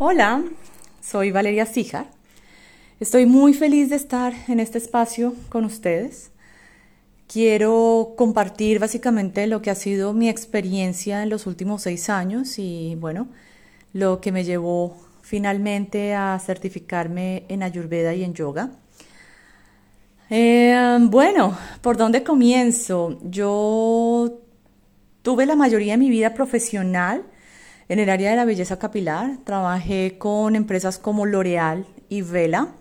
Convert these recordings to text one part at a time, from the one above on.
Hola, soy Valeria Sijar. Estoy muy feliz de estar en este espacio con ustedes. Quiero compartir básicamente lo que ha sido mi experiencia en los últimos seis años y bueno, lo que me llevó finalmente a certificarme en Ayurveda y en yoga. Eh, bueno, ¿por dónde comienzo? Yo tuve la mayoría de mi vida profesional en el área de la belleza capilar. Trabajé con empresas como L'Oreal y Vela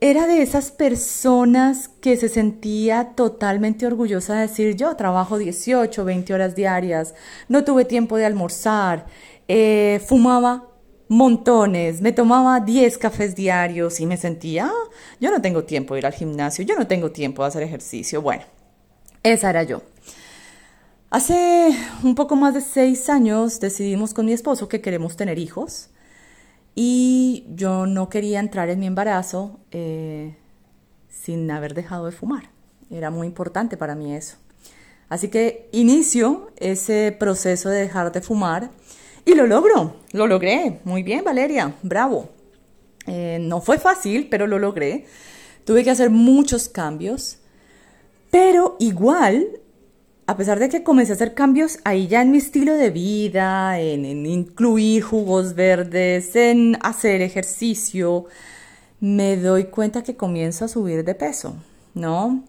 era de esas personas que se sentía totalmente orgullosa de decir, yo trabajo 18, 20 horas diarias, no tuve tiempo de almorzar, eh, fumaba montones, me tomaba 10 cafés diarios y me sentía, ah, yo no tengo tiempo de ir al gimnasio, yo no tengo tiempo de hacer ejercicio. Bueno, esa era yo. Hace un poco más de seis años decidimos con mi esposo que queremos tener hijos. Y yo no quería entrar en mi embarazo eh, sin haber dejado de fumar. Era muy importante para mí eso. Así que inicio ese proceso de dejar de fumar y lo logro, lo logré. Muy bien, Valeria, bravo. Eh, no fue fácil, pero lo logré. Tuve que hacer muchos cambios, pero igual a pesar de que comencé a hacer cambios ahí ya en mi estilo de vida, en, incluir jugos verdes, en hacer ejercicio, me doy cuenta que comienzo a subir de peso, ¿no?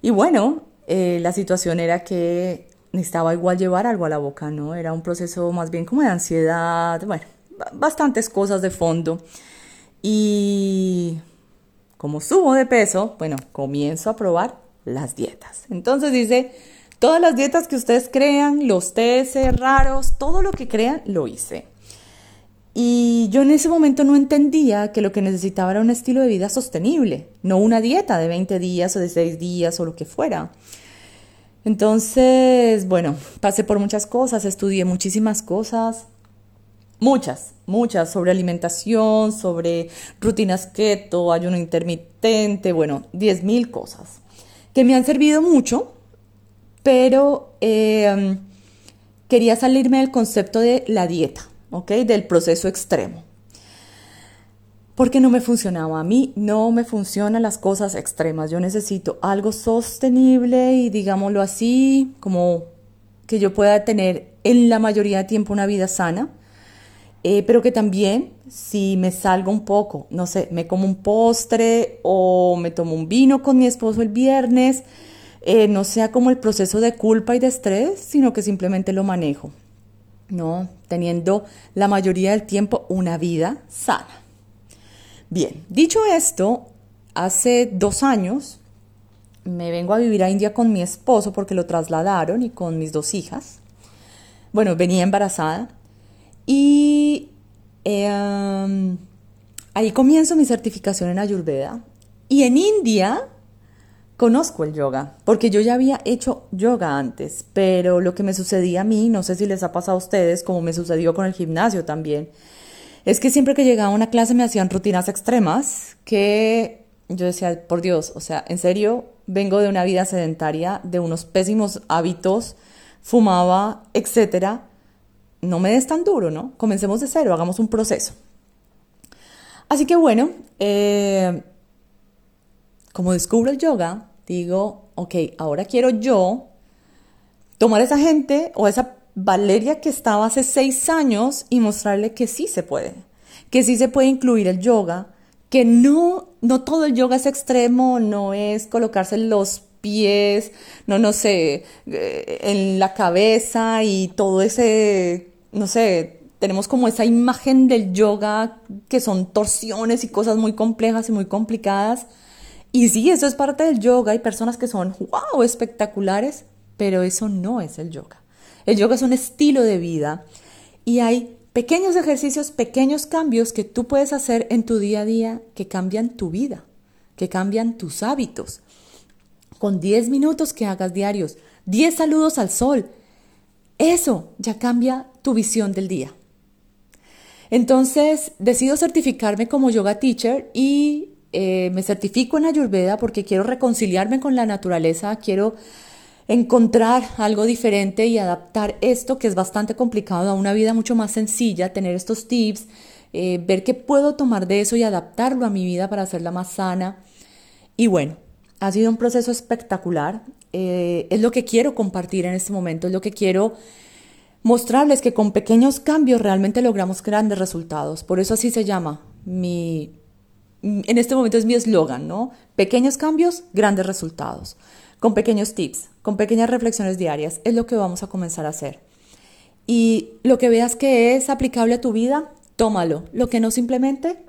Y bueno, eh, la situación era que necesitaba igual llevar algo a la boca, ¿no? Era un proceso más bien como de ansiedad, bueno, bastantes cosas de fondo. Y como subo de peso, bueno, comienzo a probar las dietas. Entonces dice, Todas las dietas que ustedes crean, los TS raros, todo lo que crean, lo hice. Y yo en ese momento no entendía que lo que necesitaba era un estilo de vida sostenible, no una dieta de 20 días o de 6 días o lo que fuera. Entonces, bueno, pasé por muchas cosas, estudié muchísimas cosas, muchas, muchas, sobre alimentación, sobre rutinas keto, ayuno intermitente, bueno, 10.000 cosas, que me han servido mucho pero em, quería salirme del concepto de la dieta, ¿ok? Del proceso extremo. Porque no me funcionaba. A mí no me funcionan las cosas extremas. Yo necesito algo sostenible y digámoslo así, como que yo pueda tener en la mayoría de tiempo una vida sana, eh, pero que también si me salgo un poco, no sé, me como un postre o me tomo un vino con mi esposo el viernes, eh, no sea como el proceso de culpa y de estrés, sino que simplemente lo manejo, ¿no? Teniendo la mayoría del tiempo una vida sana. Bien, dicho esto, hace dos años me vengo a vivir a India con mi esposo porque lo trasladaron y con mis dos hijas. Bueno, venía embarazada y eh, ahí comienzo mi certificación en Ayurveda. Y en India conozco el yoga, porque yo ya había hecho yoga antes, pero lo que me sucedía a mí, no sé si les ha pasado a ustedes, como me sucedió con el gimnasio también, es que siempre que llegaba a una clase me hacían rutinas extremas que yo decía, por Dios, o sea, en serio, vengo de una vida sedentaria, de unos pésimos hábitos, fumaba, etcétera. No me des tan duro, ¿no? Comencemos de cero, hagamos un proceso. Así que bueno, eh, como descubro el yoga, digo, ok, ahora quiero yo tomar a esa gente o esa Valeria que estaba hace seis años y mostrarle que sí se puede, que sí se puede incluir el yoga, que no, no todo el yoga es extremo, no es colocarse los pies, no, no sé, eh, en la cabeza y todo ese, no sé, tenemos como esa imagen del yoga que son torsiones y cosas muy complejas y muy complicadas. Y sí, eso es parte del yoga. Hay personas que son, wow, espectaculares, pero eso no es el yoga. El yoga es un estilo de vida y hay pequeños ejercicios, pequeños cambios que tú puedes hacer en tu día a día que cambian tu vida, que cambian tus hábitos. Con 10 minutos que hagas diarios, 10 saludos al sol, eso ya cambia tu visión del día. Entonces, decido certificarme como yoga teacher y eh, me certifico en Ayurveda porque quiero reconciliarme con la naturaleza, quiero encontrar algo diferente y adaptar esto que es bastante complicado a una vida mucho más sencilla, tener estos tips, eh, ver qué puedo tomar de eso y adaptarlo a mi vida para hacerla más sana. Y bueno, ha sido un proceso espectacular. Eh, es lo que quiero compartir en este momento, es lo que quiero mostrarles que con pequeños cambios realmente logramos grandes resultados. Por eso así se llama mi, en este momento es mi eslogan, ¿no? Pequeños cambios, grandes resultados. Con pequeños tips, con pequeñas reflexiones diarias, es lo que vamos a comenzar a hacer. Y lo que veas que es aplicable a tu vida, tómalo. Lo que no simplemente,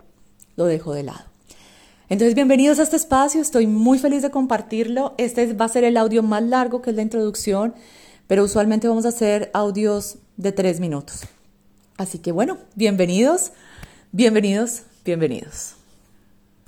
lo dejo de lado. Entonces, bienvenidos a este espacio, estoy muy feliz de compartirlo. Este va a ser el audio más largo que es la introducción, pero usualmente vamos a hacer audios de tres minutos. Así que bueno, bienvenidos, bienvenidos, bienvenidos.